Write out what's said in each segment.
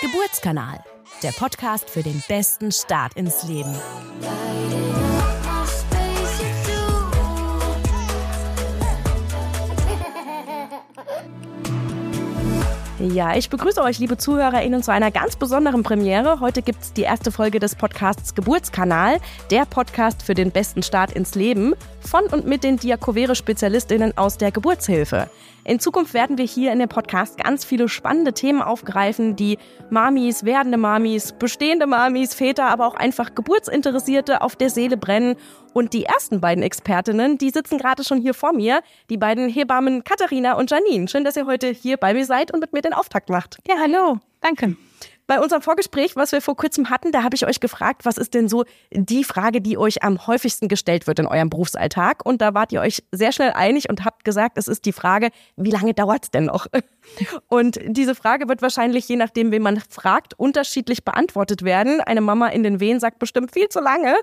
Geburtskanal, der Podcast für den besten Start ins Leben. Ja, ich begrüße euch, liebe ZuhörerInnen, zu einer ganz besonderen Premiere. Heute gibt es die erste Folge des Podcasts Geburtskanal, der Podcast für den besten Start ins Leben von und mit den Diakovere-SpezialistInnen aus der Geburtshilfe. In Zukunft werden wir hier in dem Podcast ganz viele spannende Themen aufgreifen, die Mamis, werdende Mamis, bestehende Mamis, Väter, aber auch einfach Geburtsinteressierte auf der Seele brennen. Und die ersten beiden Expertinnen, die sitzen gerade schon hier vor mir, die beiden Hebammen Katharina und Janine. Schön, dass ihr heute hier bei mir seid und mit mir den Auftakt macht. Ja, hallo. Danke. Bei unserem Vorgespräch, was wir vor kurzem hatten, da habe ich euch gefragt, was ist denn so die Frage, die euch am häufigsten gestellt wird in eurem Berufsalltag? Und da wart ihr euch sehr schnell einig und habt gesagt, es ist die Frage, wie lange dauert es denn noch? Und diese Frage wird wahrscheinlich, je nachdem, wen man fragt, unterschiedlich beantwortet werden. Eine Mama in den Wehen sagt bestimmt viel zu lange.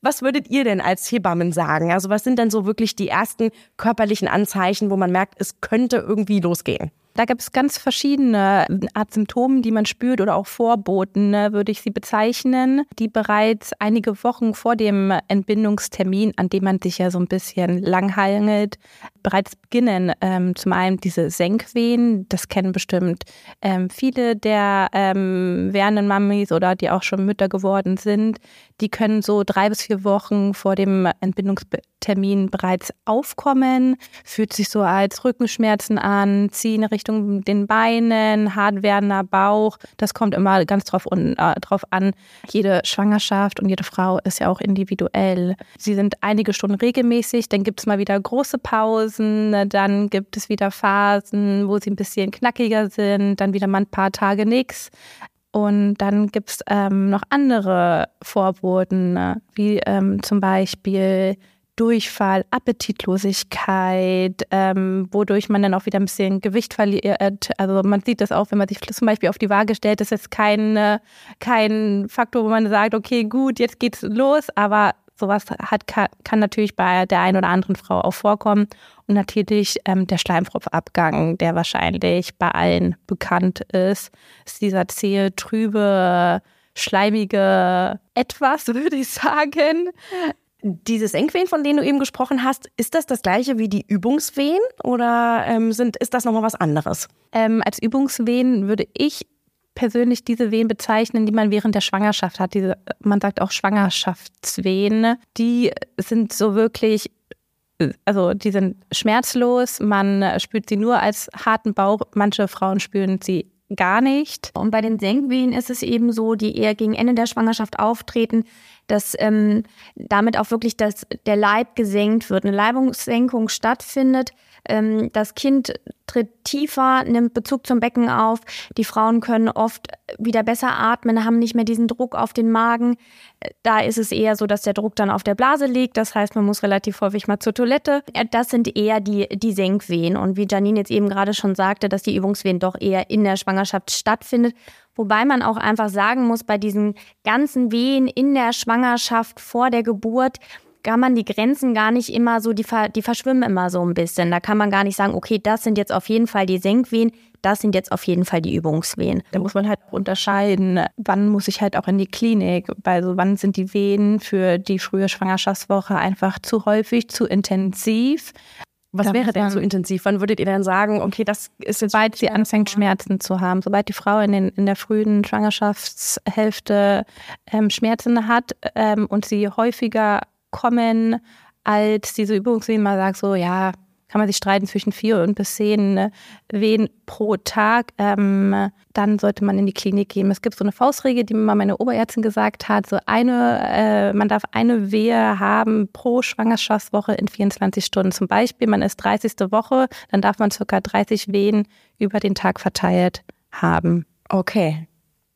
Was würdet ihr denn als Hebammen sagen? Also was sind denn so wirklich die ersten körperlichen Anzeichen, wo man merkt, es könnte irgendwie losgehen? Da gibt es ganz verschiedene Art Symptome, die man spürt oder auch Vorboten, ne, würde ich sie bezeichnen, die bereits einige Wochen vor dem Entbindungstermin, an dem man sich ja so ein bisschen langhangelt, bereits beginnen. Ähm, zum einen diese Senkwehen, das kennen bestimmt ähm, viele der ähm, werdenden Mamis oder die auch schon Mütter geworden sind. Die können so drei bis vier Wochen vor dem Entbindungstermin bereits aufkommen, fühlt sich so als Rückenschmerzen an, ziehen Richtung den Beinen, hart werdender Bauch. Das kommt immer ganz drauf, un, äh, drauf an. Jede Schwangerschaft und jede Frau ist ja auch individuell. Sie sind einige Stunden regelmäßig, dann gibt es mal wieder große Pausen, dann gibt es wieder Phasen, wo sie ein bisschen knackiger sind, dann wieder mal ein paar Tage nichts. Und dann gibt es ähm, noch andere Vorboten, ne? wie ähm, zum Beispiel Durchfall, Appetitlosigkeit, ähm, wodurch man dann auch wieder ein bisschen Gewicht verliert. Also man sieht das auch, wenn man sich zum Beispiel auf die Waage stellt, das ist kein, kein Faktor, wo man sagt, okay, gut, jetzt geht's los, aber sowas hat, kann, natürlich bei der einen oder anderen Frau auch vorkommen. Und natürlich ähm, der Schleimfropfabgang, der wahrscheinlich bei allen bekannt ist, ist dieser zähe, trübe, schleimige etwas, würde ich sagen, diese Senkwehen, von denen du eben gesprochen hast, ist das das gleiche wie die Übungswehen oder ähm, sind, ist das nochmal was anderes? Ähm, als Übungswehen würde ich persönlich diese Wehen bezeichnen, die man während der Schwangerschaft hat. Diese, man sagt auch Schwangerschaftswehen. Die sind so wirklich, also die sind schmerzlos. Man spürt sie nur als harten Bauch. Manche Frauen spüren sie gar nicht. Und bei den Senkwehen ist es eben so, die eher gegen Ende der Schwangerschaft auftreten, dass ähm, damit auch wirklich das, der Leib gesenkt wird, eine Leibungssenkung stattfindet. Ähm, das Kind tritt tiefer, nimmt Bezug zum Becken auf. Die Frauen können oft wieder besser atmen, haben nicht mehr diesen Druck auf den Magen. Da ist es eher so, dass der Druck dann auf der Blase liegt. Das heißt, man muss relativ häufig mal zur Toilette. Das sind eher die, die Senkwehen. Und wie Janine jetzt eben gerade schon sagte, dass die Übungswehen doch eher in der Schwangerschaft stattfindet. Wobei man auch einfach sagen muss, bei diesen ganzen Wehen in der Schwangerschaft vor der Geburt, kann man die Grenzen gar nicht immer so, die, die verschwimmen immer so ein bisschen. Da kann man gar nicht sagen, okay, das sind jetzt auf jeden Fall die Senkwehen, das sind jetzt auf jeden Fall die Übungswehen. Da muss man halt unterscheiden, wann muss ich halt auch in die Klinik, also wann sind die Wehen für die frühe Schwangerschaftswoche einfach zu häufig, zu intensiv. Was wäre denn so intensiv? Wann würdet ihr denn sagen, okay, das ist jetzt. Sobald sie anfängt, Schmerzen zu haben, sobald die Frau in, den, in der frühen Schwangerschaftshälfte ähm, Schmerzen hat ähm, und sie häufiger kommen als diese Übungswehen, man sagt so, ja, kann man sich streiten zwischen vier und bis zehn ne, Wehen pro Tag, ähm, dann sollte man in die Klinik gehen. Es gibt so eine Faustregel, die mir mal meine Oberärztin gesagt hat, so eine, äh, man darf eine Wehe haben pro Schwangerschaftswoche in 24 Stunden. Zum Beispiel, man ist 30. Woche, dann darf man circa 30 Wehen über den Tag verteilt haben. Okay.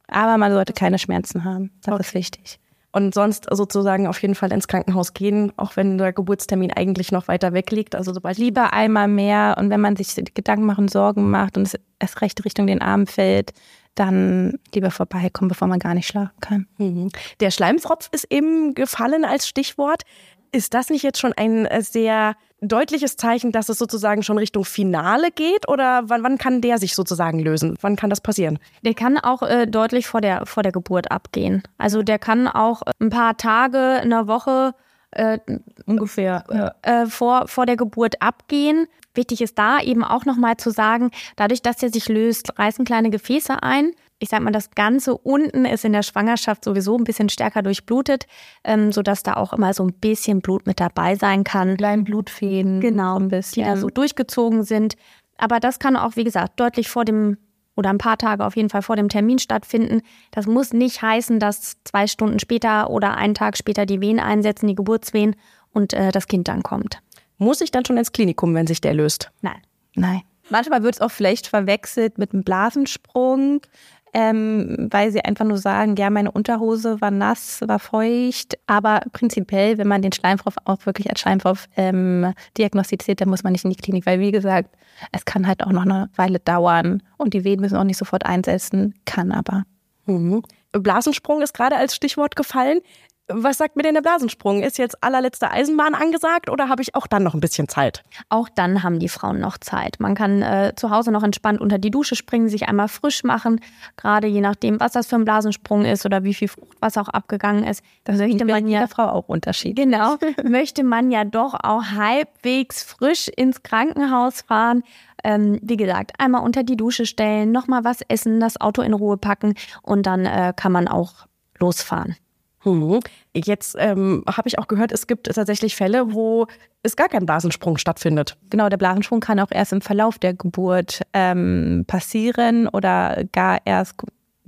Aber man sollte keine Schmerzen haben. Das okay. ist wichtig und sonst sozusagen auf jeden Fall ins Krankenhaus gehen, auch wenn der Geburtstermin eigentlich noch weiter weg liegt. Also sobald lieber einmal mehr und wenn man sich Gedanken machen, Sorgen macht und es erst recht Richtung den Arm fällt, dann lieber vorbeikommen, bevor man gar nicht schlafen kann. Mhm. Der Schleimfropf ist eben gefallen als Stichwort. Ist das nicht jetzt schon ein sehr deutliches Zeichen, dass es sozusagen schon Richtung Finale geht? Oder wann, wann kann der sich sozusagen lösen? Wann kann das passieren? Der kann auch äh, deutlich vor der, vor der Geburt abgehen. Also der kann auch ein paar Tage, eine Woche äh, ungefähr ja. äh, vor, vor der Geburt abgehen. Wichtig ist da eben auch nochmal zu sagen, dadurch, dass er sich löst, reißen kleine Gefäße ein. Ich sag mal, das Ganze unten ist in der Schwangerschaft sowieso ein bisschen stärker durchblutet, ähm, sodass da auch immer so ein bisschen Blut mit dabei sein kann. Kleine Blutfäden. Genau, ein bisschen. die da so durchgezogen sind. Aber das kann auch, wie gesagt, deutlich vor dem oder ein paar Tage auf jeden Fall vor dem Termin stattfinden. Das muss nicht heißen, dass zwei Stunden später oder einen Tag später die Wehen einsetzen, die Geburtswehen und äh, das Kind dann kommt. Muss ich dann schon ins Klinikum, wenn sich der löst? Nein. Nein. Manchmal wird es auch vielleicht verwechselt mit einem Blasensprung ähm, weil sie einfach nur sagen, ja, meine Unterhose war nass, war feucht. Aber prinzipiell, wenn man den Schleimfrost auch wirklich als Schleimfrost ähm, diagnostiziert, dann muss man nicht in die Klinik, weil wie gesagt, es kann halt auch noch eine Weile dauern und die Wehen müssen auch nicht sofort einsetzen, kann aber. Mhm. Blasensprung ist gerade als Stichwort gefallen. Was sagt mir denn der Blasensprung? Ist jetzt allerletzte Eisenbahn angesagt oder habe ich auch dann noch ein bisschen Zeit? Auch dann haben die Frauen noch Zeit. Man kann äh, zu Hause noch entspannt unter die Dusche springen, sich einmal frisch machen, gerade je nachdem, was das für ein Blasensprung ist oder wie viel Fruchtwasser auch abgegangen ist. Das möchte man ja Frau auch Unterschied. Genau, möchte man ja doch auch halbwegs frisch ins Krankenhaus fahren. Ähm, wie gesagt, einmal unter die Dusche stellen, nochmal was essen, das Auto in Ruhe packen und dann äh, kann man auch losfahren. Hm. Jetzt ähm, habe ich auch gehört, es gibt tatsächlich Fälle, wo es gar kein Blasensprung stattfindet. Genau, der Blasensprung kann auch erst im Verlauf der Geburt ähm, passieren oder gar erst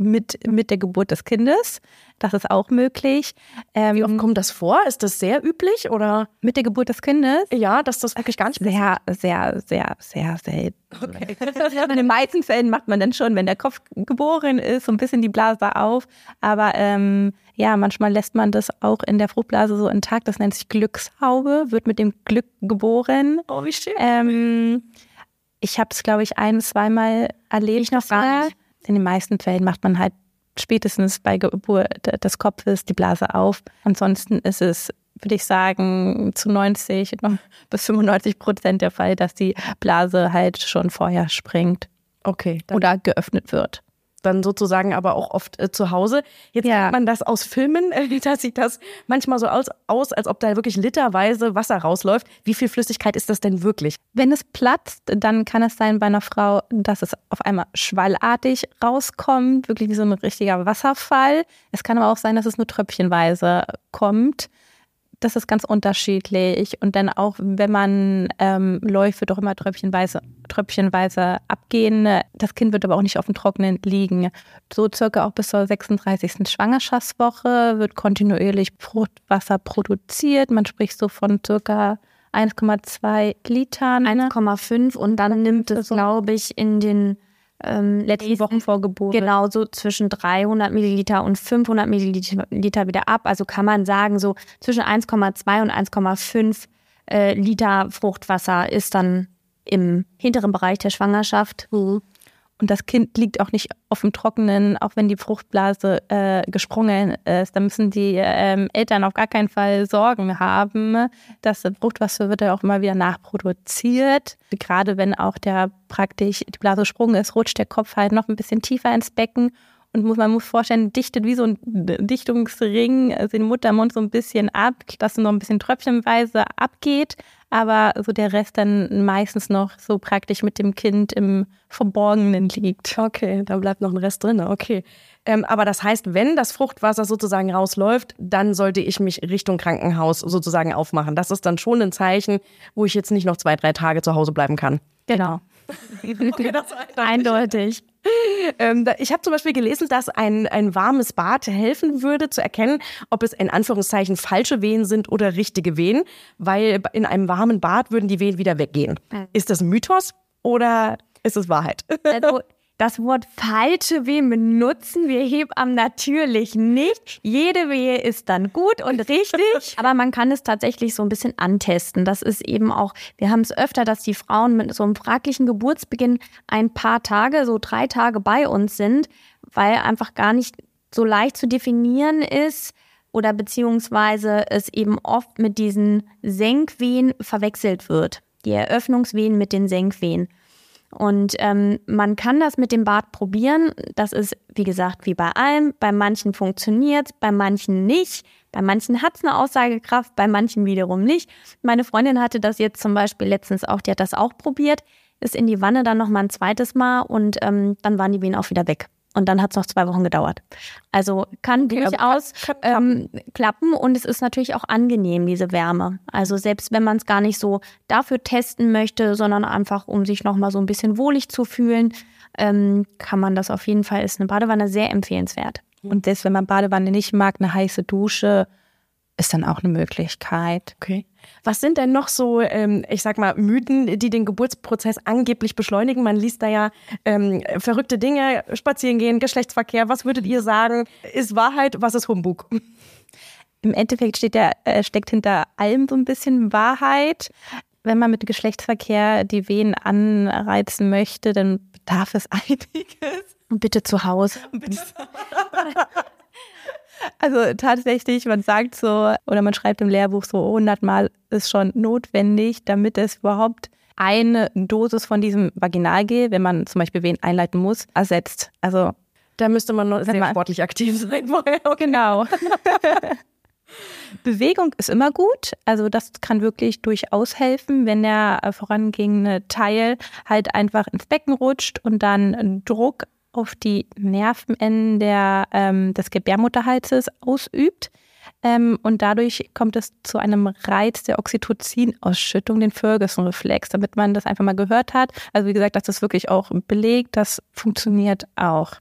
mit, mit der Geburt des Kindes. Das ist auch möglich. Ähm, Wie oft kommt das vor? Ist das sehr üblich oder? Mit der Geburt des Kindes? Ja, dass das eigentlich gar nicht Sehr, sehr, sehr, sehr selten. Okay. In den meisten Fällen macht man dann schon, wenn der Kopf geboren ist, so ein bisschen die Blase auf. Aber ähm, ja, manchmal lässt man das auch in der Fruchtblase so intakt. Das nennt sich Glückshaube, wird mit dem Glück geboren. Oh, wie schön. Ähm, ich habe es, glaube ich, ein, zweimal erlebt. Ich noch gar nicht. In den meisten Fällen macht man halt spätestens bei Geburt des Kopfes die Blase auf. Ansonsten ist es, würde ich sagen, zu 90 bis 95 Prozent der Fall, dass die Blase halt schon vorher springt. Okay. Oder geöffnet wird dann sozusagen aber auch oft äh, zu Hause. Jetzt ja. kennt man das aus Filmen, äh, da sieht das manchmal so aus, aus, als ob da wirklich literweise Wasser rausläuft. Wie viel Flüssigkeit ist das denn wirklich? Wenn es platzt, dann kann es sein bei einer Frau, dass es auf einmal schwallartig rauskommt, wirklich wie so ein richtiger Wasserfall. Es kann aber auch sein, dass es nur tröpfchenweise kommt das ist ganz unterschiedlich. Und dann auch, wenn man ähm, läuft, wird auch immer tröpfchenweise, tröpfchenweise abgehen. Das Kind wird aber auch nicht auf dem Trockenen liegen. So circa auch bis zur 36. Schwangerschaftswoche wird kontinuierlich Fruchtwasser produziert. Man spricht so von circa 1,2 Litern. 1,5 und dann nimmt es, glaube ich, in den ähm, letzten Wochen vor Geburt. Genau, so zwischen 300 Milliliter und 500 Milliliter wieder ab. Also kann man sagen, so zwischen 1,2 und 1,5 äh, Liter Fruchtwasser ist dann im hinteren Bereich der Schwangerschaft. Mhm. Und das Kind liegt auch nicht auf dem Trockenen, auch wenn die Fruchtblase äh, gesprungen ist. Da müssen die ähm, Eltern auf gar keinen Fall Sorgen haben. Das Fruchtwasser wird ja auch immer wieder nachproduziert. Gerade wenn auch der praktisch die Blase gesprungen ist, rutscht der Kopf halt noch ein bisschen tiefer ins Becken und muss, man muss vorstellen, dichtet wie so ein Dichtungsring also den Muttermund so ein bisschen ab, dass es noch ein bisschen tröpfchenweise abgeht, aber so der Rest dann meistens noch so praktisch mit dem Kind im Verborgenen liegt. Okay, da bleibt noch ein Rest drin, okay. Ähm, aber das heißt, wenn das Fruchtwasser sozusagen rausläuft, dann sollte ich mich Richtung Krankenhaus sozusagen aufmachen. Das ist dann schon ein Zeichen, wo ich jetzt nicht noch zwei, drei Tage zu Hause bleiben kann. Genau. okay, das eindeutig. Ähm, ich habe zum Beispiel gelesen, dass ein, ein warmes Bad helfen würde, zu erkennen, ob es in Anführungszeichen falsche Wehen sind oder richtige Wehen, weil in einem warmen Bad würden die Wehen wieder weggehen. Ist das Mythos oder ist es Wahrheit? Also das Wort falsche Wehen benutzen wir Hebammen natürlich nicht. Jede Wehe ist dann gut und richtig, aber man kann es tatsächlich so ein bisschen antesten. Das ist eben auch, wir haben es öfter, dass die Frauen mit so einem fraglichen Geburtsbeginn ein paar Tage, so drei Tage bei uns sind, weil einfach gar nicht so leicht zu definieren ist, oder beziehungsweise es eben oft mit diesen Senkwehen verwechselt wird. Die Eröffnungswehen mit den Senkwehen. Und ähm, man kann das mit dem Bad probieren. Das ist, wie gesagt, wie bei allem. Bei manchen funktioniert bei manchen nicht. Bei manchen hat es eine Aussagekraft, bei manchen wiederum nicht. Meine Freundin hatte das jetzt zum Beispiel letztens auch, die hat das auch probiert, ist in die Wanne dann nochmal ein zweites Mal und ähm, dann waren die Wehen auch wieder weg. Und dann hat es noch zwei Wochen gedauert. Also kann durchaus kann, kann ähm, klappen und es ist natürlich auch angenehm, diese Wärme. Also selbst wenn man es gar nicht so dafür testen möchte, sondern einfach, um sich nochmal so ein bisschen wohlig zu fühlen, ähm, kann man das auf jeden Fall, ist eine Badewanne sehr empfehlenswert. Und selbst wenn man Badewanne nicht mag, eine heiße Dusche ist dann auch eine Möglichkeit. Okay. Was sind denn noch so, ähm, ich sag mal, Mythen, die den Geburtsprozess angeblich beschleunigen? Man liest da ja ähm, verrückte Dinge, spazieren gehen, Geschlechtsverkehr. Was würdet ihr sagen? Ist Wahrheit? Was ist Humbug? Im Endeffekt steht der, äh, steckt hinter allem so ein bisschen Wahrheit. Wenn man mit Geschlechtsverkehr die Wehen anreizen möchte, dann bedarf es einiges. Und bitte zu Hause. Bitte. Also tatsächlich, man sagt so, oder man schreibt im Lehrbuch so 100 Mal ist schon notwendig, damit es überhaupt eine Dosis von diesem Vaginalgel, wenn man zum Beispiel wen einleiten muss, ersetzt. Also da müsste man noch sehr sportlich aktiv sein vorher. Genau. Bewegung ist immer gut. Also das kann wirklich durchaus helfen, wenn der vorangehende Teil halt einfach ins Becken rutscht und dann Druck auf die Nervenenden der, ähm, des Gebärmutterhalses ausübt. Ähm, und dadurch kommt es zu einem Reiz der Oxytocin-Ausschüttung, den Ferguson-Reflex, damit man das einfach mal gehört hat. Also wie gesagt, das ist wirklich auch belegt, das funktioniert auch.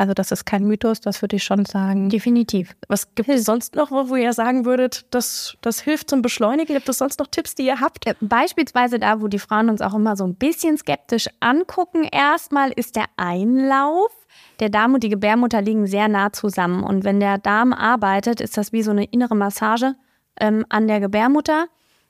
Also das ist kein Mythos, das würde ich schon sagen. Definitiv. Was gibt es sonst noch, wo ihr sagen würdet, das, das hilft zum Beschleunigen? Gibt es sonst noch Tipps, die ihr habt? Äh, beispielsweise da, wo die Frauen uns auch immer so ein bisschen skeptisch angucken. Erstmal ist der Einlauf. Der Darm und die Gebärmutter liegen sehr nah zusammen. Und wenn der Darm arbeitet, ist das wie so eine innere Massage ähm, an der Gebärmutter,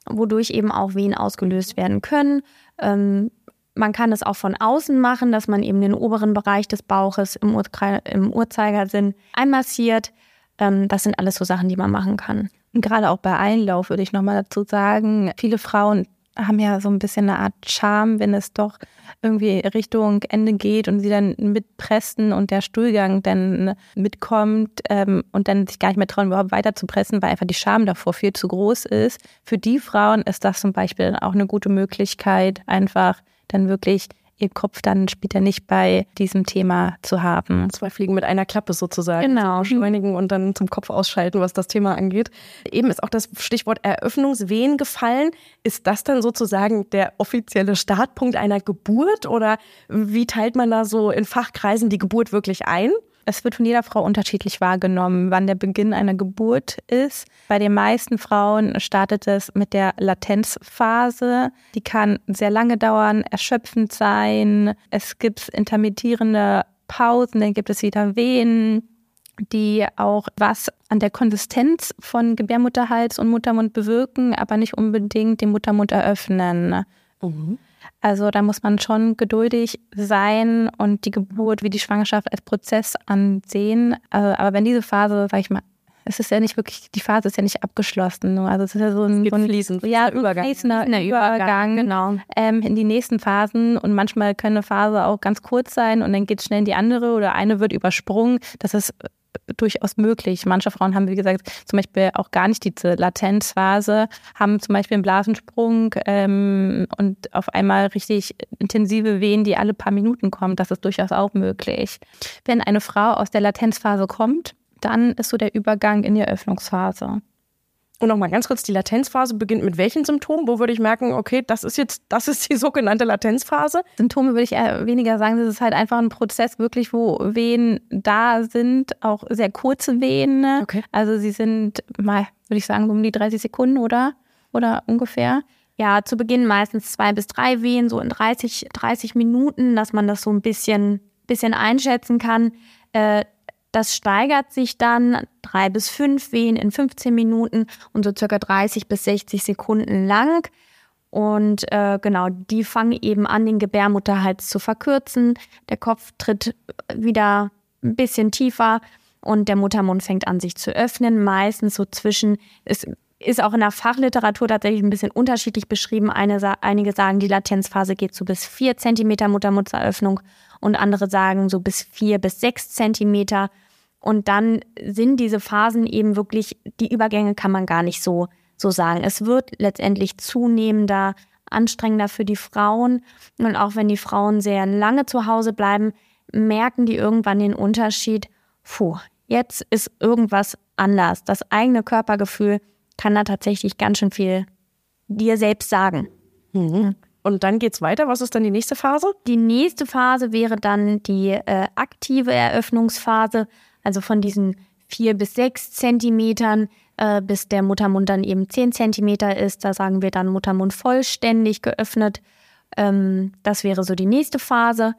wodurch eben auch Wehen ausgelöst werden können. Ähm, man kann es auch von außen machen, dass man eben den oberen Bereich des Bauches im, Ur im Uhrzeigersinn einmassiert. Ähm, das sind alles so Sachen, die man machen kann. Und gerade auch bei Einlauf würde ich nochmal dazu sagen, viele Frauen haben ja so ein bisschen eine Art Charme, wenn es doch irgendwie Richtung Ende geht und sie dann mitpressen und der Stuhlgang dann mitkommt ähm, und dann sich gar nicht mehr trauen, überhaupt weiter zu pressen, weil einfach die Scham davor viel zu groß ist. Für die Frauen ist das zum Beispiel auch eine gute Möglichkeit, einfach dann wirklich ihr Kopf dann später nicht bei diesem Thema zu haben. Zwei Fliegen mit einer Klappe sozusagen. Genau. Beschleunigen und dann zum Kopf ausschalten, was das Thema angeht. Eben ist auch das Stichwort Eröffnungswehen gefallen. Ist das dann sozusagen der offizielle Startpunkt einer Geburt oder wie teilt man da so in Fachkreisen die Geburt wirklich ein? Es wird von jeder Frau unterschiedlich wahrgenommen, wann der Beginn einer Geburt ist. Bei den meisten Frauen startet es mit der Latenzphase. Die kann sehr lange dauern, erschöpfend sein. Es gibt intermittierende Pausen, dann gibt es wieder Wehen, die auch was an der Konsistenz von Gebärmutterhals und Muttermund bewirken, aber nicht unbedingt den Muttermund eröffnen. Mhm. Also da muss man schon geduldig sein und die Geburt wie die Schwangerschaft als Prozess ansehen. Äh, aber wenn diese Phase, sag ich mal, es ist ja nicht wirklich, die Phase ist ja nicht abgeschlossen. Also es ist ja so ein, so ein fließend. Ja, Übergang. Fließender Übergang, Übergang genau. Ähm, in die nächsten Phasen. Und manchmal kann eine Phase auch ganz kurz sein und dann geht es schnell in die andere oder eine wird übersprungen. Das ist durchaus möglich. Manche Frauen haben, wie gesagt, zum Beispiel auch gar nicht diese Latenzphase, haben zum Beispiel einen Blasensprung ähm, und auf einmal richtig intensive Wehen, die alle paar Minuten kommen. Das ist durchaus auch möglich. Wenn eine Frau aus der Latenzphase kommt, dann ist so der Übergang in die Eröffnungsphase. Und nochmal ganz kurz, die Latenzphase beginnt mit welchen Symptomen? Wo würde ich merken, okay, das ist jetzt, das ist die sogenannte Latenzphase? Symptome würde ich eher weniger sagen. Das ist halt einfach ein Prozess wirklich, wo Wehen da sind, auch sehr kurze Wehen. Ne? Okay. Also sie sind mal, würde ich sagen, um die 30 Sekunden oder, oder ungefähr. Ja, zu Beginn meistens zwei bis drei Wehen, so in 30, 30 Minuten, dass man das so ein bisschen, bisschen einschätzen kann. Äh, das steigert sich dann drei bis fünf Wehen in 15 Minuten und so circa 30 bis 60 Sekunden lang. Und äh, genau, die fangen eben an, den Gebärmutterhals zu verkürzen. Der Kopf tritt wieder ein bisschen tiefer und der Muttermund fängt an, sich zu öffnen, meistens so zwischen, es ist auch in der Fachliteratur tatsächlich ein bisschen unterschiedlich beschrieben. Eine, einige sagen, die Latenzphase geht so bis vier Zentimeter Muttermundseröffnung und andere sagen so bis vier bis sechs Zentimeter. Und dann sind diese Phasen eben wirklich, die Übergänge kann man gar nicht so, so sagen. Es wird letztendlich zunehmender, anstrengender für die Frauen. Und auch wenn die Frauen sehr lange zu Hause bleiben, merken die irgendwann den Unterschied. Puh, jetzt ist irgendwas anders. Das eigene Körpergefühl kann da tatsächlich ganz schön viel dir selbst sagen. Mhm. Und dann geht's weiter. Was ist dann die nächste Phase? Die nächste Phase wäre dann die äh, aktive Eröffnungsphase, also von diesen vier bis sechs Zentimetern, äh, bis der Muttermund dann eben zehn Zentimeter ist. Da sagen wir dann Muttermund vollständig geöffnet. Ähm, das wäre so die nächste Phase,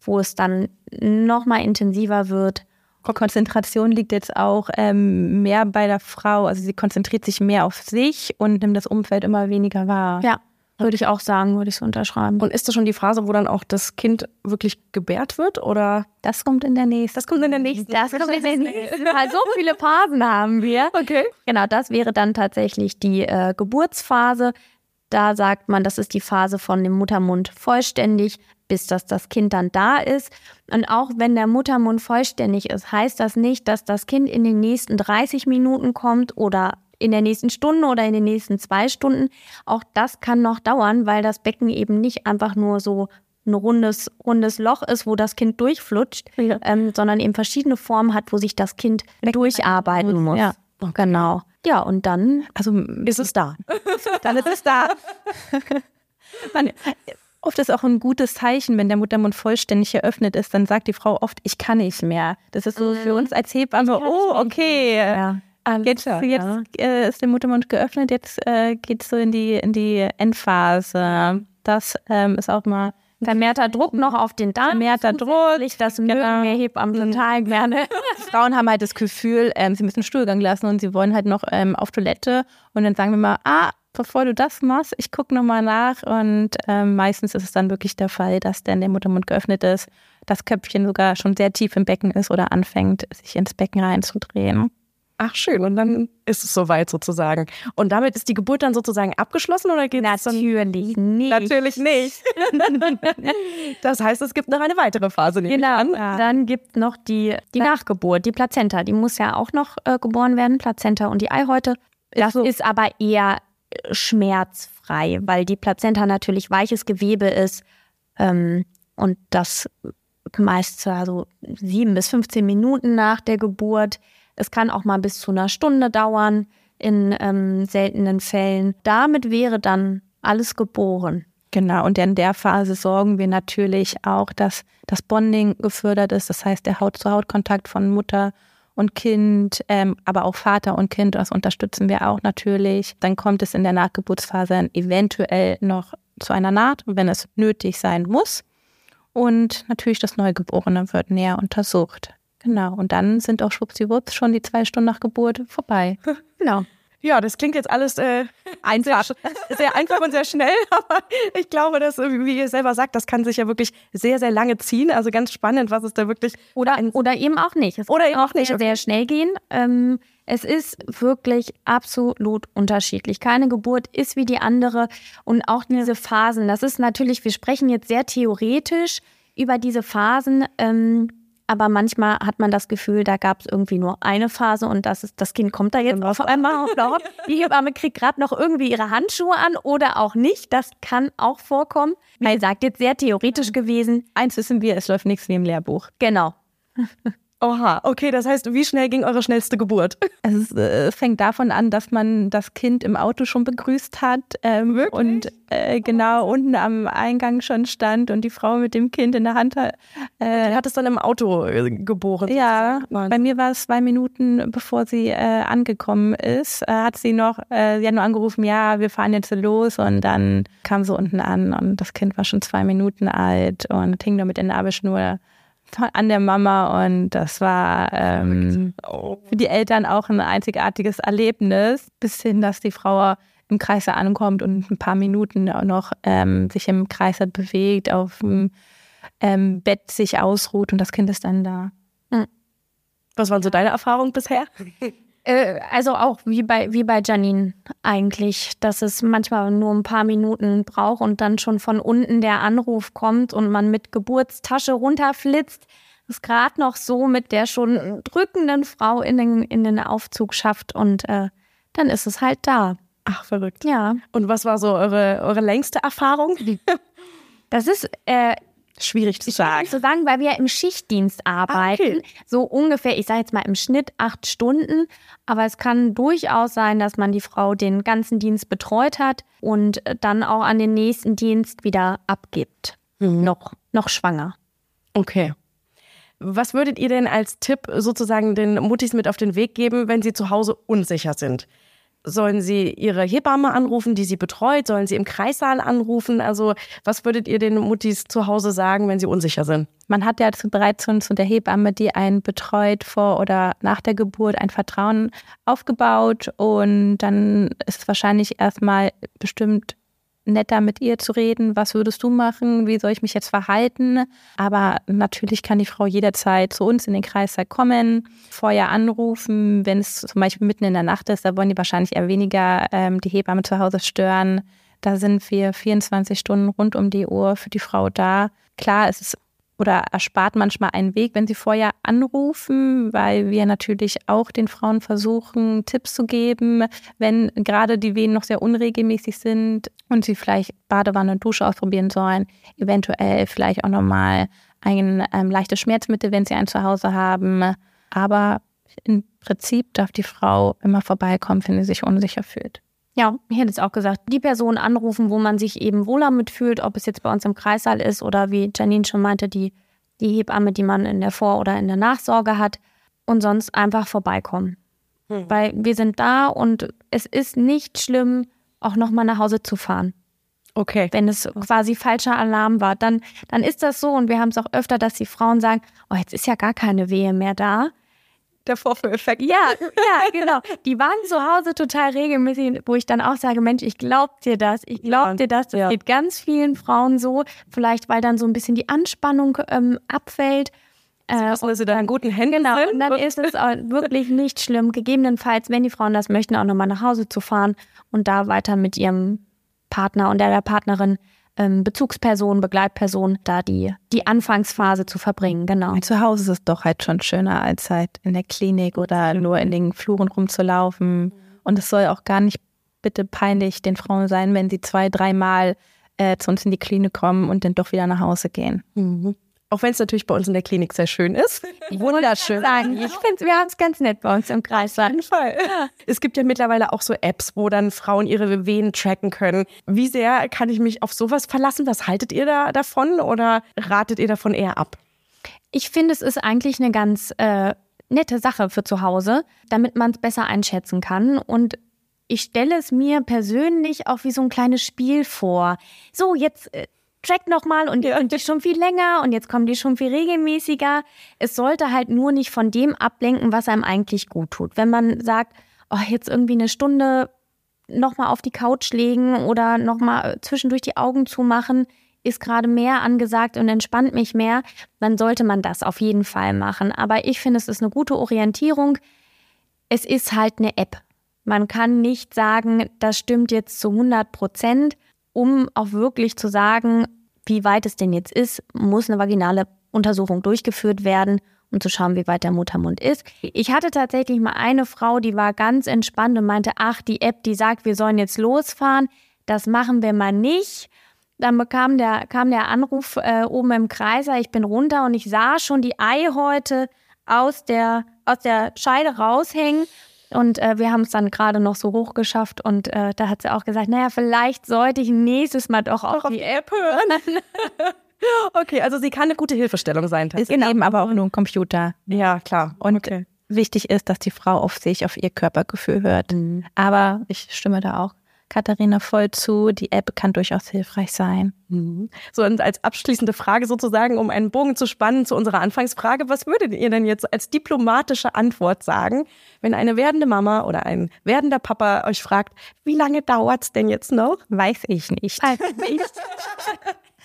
wo es dann nochmal intensiver wird. Konzentration liegt jetzt auch ähm, mehr bei der Frau. Also sie konzentriert sich mehr auf sich und nimmt das Umfeld immer weniger wahr. Ja, würde ich auch sagen, würde ich so unterschreiben. Und ist das schon die Phase, wo dann auch das Kind wirklich gebärt wird? Oder? Das kommt in der nächsten. Das kommt in der nächsten. Das kommt in der nächsten. so viele Phasen haben wir. Okay. Genau, das wäre dann tatsächlich die äh, Geburtsphase. Da sagt man, das ist die Phase von dem Muttermund vollständig bis dass das Kind dann da ist. Und auch wenn der Muttermund vollständig ist, heißt das nicht, dass das Kind in den nächsten 30 Minuten kommt oder in der nächsten Stunde oder in den nächsten zwei Stunden. Auch das kann noch dauern, weil das Becken eben nicht einfach nur so ein rundes, rundes Loch ist, wo das Kind durchflutscht, ja. ähm, sondern eben verschiedene Formen hat, wo sich das Kind durcharbeiten muss. Ja, genau. Ja, und dann also ist es da. dann ist es da. Man, Oft ist auch ein gutes Zeichen, wenn der Muttermund vollständig eröffnet ist, dann sagt die Frau oft, ich kann nicht mehr. Das ist so für mhm. uns als Hebamme, oh, okay. Ja. Jetzt, jetzt ja. äh, ist der Muttermund geöffnet, jetzt äh, geht es so in die, in die Endphase. Das ähm, ist auch mal vermehrter Druck noch auf den Darm. Vermehrter Druck. Das mögen genau. wir Hebammen total gerne. Frauen haben halt das Gefühl, ähm, sie müssen Stuhlgang lassen und sie wollen halt noch ähm, auf Toilette. Und dann sagen wir mal, ah, bevor du das machst, ich gucke nochmal nach und ähm, meistens ist es dann wirklich der Fall, dass dann der Muttermund geöffnet ist, das Köpfchen sogar schon sehr tief im Becken ist oder anfängt, sich ins Becken reinzudrehen. Ach schön, und dann ist es soweit sozusagen. Und damit ist die Geburt dann sozusagen abgeschlossen oder geht es Natürlich nicht. Natürlich nicht. das heißt, es gibt noch eine weitere Phase. Genau. An. Dann gibt es noch die, die Nachgeburt, die Plazenta. Die muss ja auch noch äh, geboren werden, Plazenta und die Eihäute. Das so. ist aber eher schmerzfrei, weil die Plazenta natürlich weiches Gewebe ist ähm, und das meist also sieben bis 15 Minuten nach der Geburt. Es kann auch mal bis zu einer Stunde dauern in ähm, seltenen Fällen. Damit wäre dann alles geboren. Genau, und in der Phase sorgen wir natürlich auch, dass das Bonding gefördert ist, das heißt der Haut-zu-Haut-Kontakt von Mutter und Kind, ähm, aber auch Vater und Kind, das unterstützen wir auch natürlich. Dann kommt es in der Nachgeburtsphase eventuell noch zu einer Naht, wenn es nötig sein muss. Und natürlich das Neugeborene wird näher untersucht. Genau. Und dann sind auch schwuppsiwupps schon die zwei Stunden nach Geburt vorbei. Genau. Ja, das klingt jetzt alles äh, einfach. Sehr, sehr, einfach und sehr schnell, aber ich glaube, dass, wie ihr selber sagt, das kann sich ja wirklich sehr, sehr lange ziehen. Also ganz spannend, was es da wirklich. Oder, oder eben auch nicht. Es oder eben auch nicht. Sehr, sehr schnell gehen. Ähm, es ist wirklich absolut unterschiedlich. Keine Geburt ist wie die andere. Und auch diese Phasen, das ist natürlich, wir sprechen jetzt sehr theoretisch über diese Phasen. Ähm, aber manchmal hat man das Gefühl, da gab es irgendwie nur eine Phase und das ist, das Kind kommt da jetzt auf einmal auf Laut. Die Hebamme kriegt gerade noch irgendwie ihre Handschuhe an oder auch nicht. Das kann auch vorkommen. Wie gesagt, jetzt sehr theoretisch gewesen. Eins wissen wir, es läuft nichts wie im Lehrbuch. Genau. Oha, okay, das heißt, wie schnell ging eure schnellste Geburt? Es äh, fängt davon an, dass man das Kind im Auto schon begrüßt hat ähm, Wirklich? und äh, genau unten am Eingang schon stand und die Frau mit dem Kind in der Hand hat. Äh, hat es dann im Auto äh, geboren? Ja, bei mir war es zwei Minuten, bevor sie äh, angekommen ist, äh, hat sie noch, äh, sie hat nur angerufen, ja, wir fahren jetzt los und dann kam sie unten an und das Kind war schon zwei Minuten alt und hing nur mit der Nabelschnur an der Mama und das war ähm, für die Eltern auch ein einzigartiges Erlebnis, bis hin, dass die Frau im Kreis ankommt und ein paar Minuten noch ähm, sich im Kreis bewegt, auf dem ähm, Bett sich ausruht und das Kind ist dann da. Hm. Was waren so deine Erfahrungen bisher? Äh, also auch wie bei, wie bei Janine eigentlich, dass es manchmal nur ein paar Minuten braucht und dann schon von unten der Anruf kommt und man mit Geburtstasche runterflitzt. Das ist gerade noch so mit der schon drückenden Frau in den, in den Aufzug schafft und äh, dann ist es halt da. Ach, verrückt. Ja. Und was war so eure, eure längste Erfahrung? Das ist äh, Schwierig zu sagen. zu sagen, weil wir im Schichtdienst arbeiten. Ah, okay. So ungefähr, ich sage jetzt mal im Schnitt acht Stunden. Aber es kann durchaus sein, dass man die Frau den ganzen Dienst betreut hat und dann auch an den nächsten Dienst wieder abgibt. Mhm. Noch, noch schwanger. Okay. Was würdet ihr denn als Tipp sozusagen den Muttis mit auf den Weg geben, wenn sie zu Hause unsicher sind? Sollen sie ihre Hebamme anrufen, die sie betreut? Sollen sie im Kreissaal anrufen? Also, was würdet ihr den Muttis zu Hause sagen, wenn sie unsicher sind? Man hat ja bereits zu der Hebamme, die einen betreut vor oder nach der Geburt, ein Vertrauen aufgebaut und dann ist es wahrscheinlich erstmal bestimmt netter mit ihr zu reden. Was würdest du machen? Wie soll ich mich jetzt verhalten? Aber natürlich kann die Frau jederzeit zu uns in den Kreißsaal kommen, vorher anrufen. Wenn es zum Beispiel mitten in der Nacht ist, da wollen die wahrscheinlich eher weniger ähm, die Hebamme zu Hause stören. Da sind wir 24 Stunden rund um die Uhr für die Frau da. Klar, es ist oder erspart manchmal einen Weg, wenn sie vorher anrufen, weil wir natürlich auch den Frauen versuchen, Tipps zu geben, wenn gerade die Wehen noch sehr unregelmäßig sind und sie vielleicht Badewanne und Dusche ausprobieren sollen, eventuell vielleicht auch nochmal ein ähm, leichtes Schmerzmittel, wenn sie ein Zuhause haben. Aber im Prinzip darf die Frau immer vorbeikommen, wenn sie sich unsicher fühlt. Ja, ich hätte es auch gesagt, die Person anrufen, wo man sich eben wohler mitfühlt, ob es jetzt bei uns im Kreissaal ist oder wie Janine schon meinte, die, die Hebamme, die man in der Vor- oder in der Nachsorge hat und sonst einfach vorbeikommen. Hm. Weil wir sind da und es ist nicht schlimm, auch nochmal nach Hause zu fahren. Okay. Wenn es quasi falscher Alarm war, dann, dann ist das so und wir haben es auch öfter, dass die Frauen sagen, oh, jetzt ist ja gar keine Wehe mehr da. Der Vorführeffekt. Ja, ja, genau. Die waren zu Hause total regelmäßig, wo ich dann auch sage, Mensch, ich glaub dir das, ich glaub Ja, dir das. Das ja. geht ganz vielen Frauen so, vielleicht weil dann so ein bisschen die Anspannung ähm, abfällt. Äh, dass sie da in guten Händen Genau, sind. und dann ist es auch wirklich nicht schlimm, gegebenenfalls, wenn die Frauen das möchten, auch nochmal nach Hause zu fahren und da weiter mit ihrem Partner und der, der Partnerin, ähm, Bezugsperson, Begleitperson, da die, die Anfangsphase zu verbringen. Genau. Zu Hause ist es doch halt schon schöner, als halt in der Klinik oder nur in den Fluren rumzulaufen. Und es soll auch gar nicht bitte peinlich den Frauen sein, wenn sie zwei, dreimal äh, zu uns in die Klinik kommen und dann doch wieder nach Hause gehen. Mhm. Auch wenn es natürlich bei uns in der Klinik sehr schön ist. Wunderschön. Sagen, ich finde, wir haben es ganz nett bei uns im Kreis. Auf jeden Fall. Es gibt ja mittlerweile auch so Apps, wo dann Frauen ihre Wehen tracken können. Wie sehr kann ich mich auf sowas verlassen? Was haltet ihr da davon oder ratet ihr davon eher ab? Ich finde, es ist eigentlich eine ganz äh, nette Sache für zu Hause, damit man es besser einschätzen kann. Und ich stelle es mir persönlich auch wie so ein kleines Spiel vor. So, jetzt äh, track nochmal und die die schon viel länger und jetzt kommen die schon viel regelmäßiger. Es sollte halt nur nicht von dem ablenken, was einem eigentlich gut tut. Wenn man sagt, oh, jetzt irgendwie eine Stunde nochmal auf die Couch legen oder nochmal zwischendurch die Augen zumachen, ist gerade mehr angesagt und entspannt mich mehr, dann sollte man das auf jeden Fall machen. Aber ich finde, es ist eine gute Orientierung. Es ist halt eine App. Man kann nicht sagen, das stimmt jetzt zu 100 Prozent. Um auch wirklich zu sagen, wie weit es denn jetzt ist, muss eine vaginale Untersuchung durchgeführt werden, um zu schauen, wie weit der Muttermund ist. Ich hatte tatsächlich mal eine Frau, die war ganz entspannt und meinte, ach, die App, die sagt, wir sollen jetzt losfahren. Das machen wir mal nicht. Dann bekam der, kam der Anruf äh, oben im Kreiser, ich bin runter und ich sah schon die Eihäute aus der, aus der Scheide raushängen. Und äh, wir haben es dann gerade noch so hochgeschafft und äh, da hat sie auch gesagt, naja, vielleicht sollte ich nächstes Mal doch auf die App hören. Okay, also sie kann eine gute Hilfestellung sein. Ist tatsächlich. eben aber auch nur ein Computer. Ja, klar. Und okay. wichtig ist, dass die Frau auf sich, auf ihr Körpergefühl hört. Aber ich stimme da auch Katharina voll zu. Die App kann durchaus hilfreich sein. Mhm. So, und als abschließende Frage sozusagen, um einen Bogen zu spannen zu unserer Anfangsfrage, was würdet ihr denn jetzt als diplomatische Antwort sagen, wenn eine werdende Mama oder ein werdender Papa euch fragt, wie lange dauert's denn jetzt noch? Weiß ich nicht. Also ich,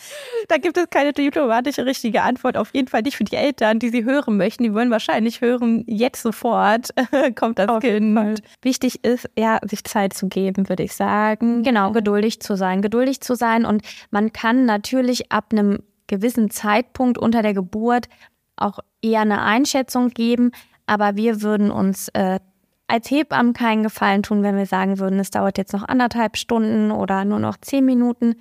Da gibt es keine diplomatische richtige Antwort. Auf jeden Fall nicht für die Eltern, die sie hören möchten. Die wollen wahrscheinlich hören, jetzt sofort kommt das Auf Kind. Wichtig ist, ja, sich Zeit zu geben, würde ich sagen. Genau, geduldig zu sein. Geduldig zu sein. Und man kann natürlich ab einem gewissen Zeitpunkt unter der Geburt auch eher eine Einschätzung geben. Aber wir würden uns äh, als Hebammen keinen Gefallen tun, wenn wir sagen würden, es dauert jetzt noch anderthalb Stunden oder nur noch zehn Minuten.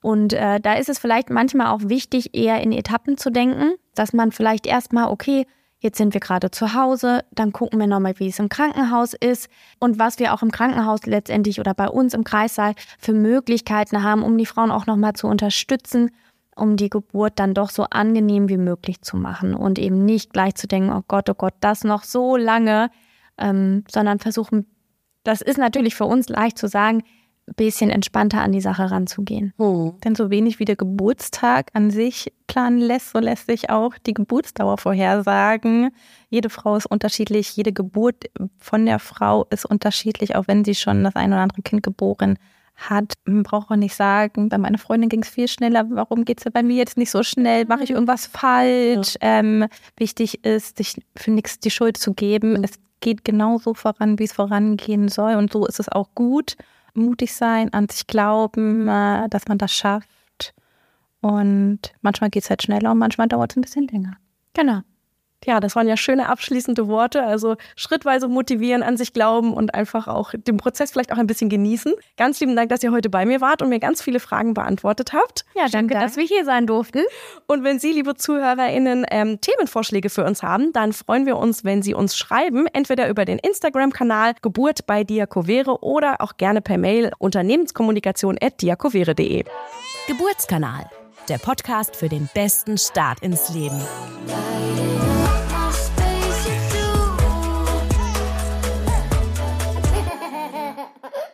Und äh, da ist es vielleicht manchmal auch wichtig, eher in Etappen zu denken, dass man vielleicht erstmal, okay, jetzt sind wir gerade zu Hause, dann gucken wir nochmal, wie es im Krankenhaus ist und was wir auch im Krankenhaus letztendlich oder bei uns im Kreissaal für Möglichkeiten haben, um die Frauen auch nochmal zu unterstützen, um die Geburt dann doch so angenehm wie möglich zu machen und eben nicht gleich zu denken, oh Gott, oh Gott, das noch so lange, ähm, sondern versuchen, das ist natürlich für uns leicht zu sagen, bisschen entspannter an die Sache ranzugehen. Hm. Denn so wenig wie der Geburtstag an sich planen lässt, so lässt sich auch die Geburtsdauer vorhersagen. Jede Frau ist unterschiedlich, jede Geburt von der Frau ist unterschiedlich, auch wenn sie schon das ein oder andere Kind geboren hat. Man braucht auch nicht sagen, bei meiner Freundin ging es viel schneller, warum geht es bei mir jetzt nicht so schnell? Mache ich irgendwas falsch? Ja. Ähm, wichtig ist, sich für nichts die Schuld zu geben. Es geht genauso voran, wie es vorangehen soll. Und so ist es auch gut. Mutig sein, an sich glauben, äh, dass man das schafft. Und manchmal geht es halt schneller und manchmal dauert es ein bisschen länger. Genau. Ja, das waren ja schöne abschließende Worte. Also schrittweise motivieren, an sich glauben und einfach auch den Prozess vielleicht auch ein bisschen genießen. Ganz lieben Dank, dass ihr heute bei mir wart und mir ganz viele Fragen beantwortet habt. Ja, danke, dass wir hier sein durften. Und wenn Sie, liebe ZuhörerInnen, ähm, Themenvorschläge für uns haben, dann freuen wir uns, wenn Sie uns schreiben, entweder über den Instagram-Kanal Geburt bei Diakovere oder auch gerne per Mail unternehmenskommunikation.diakovere.de. Geburtskanal, der Podcast für den besten Start ins Leben.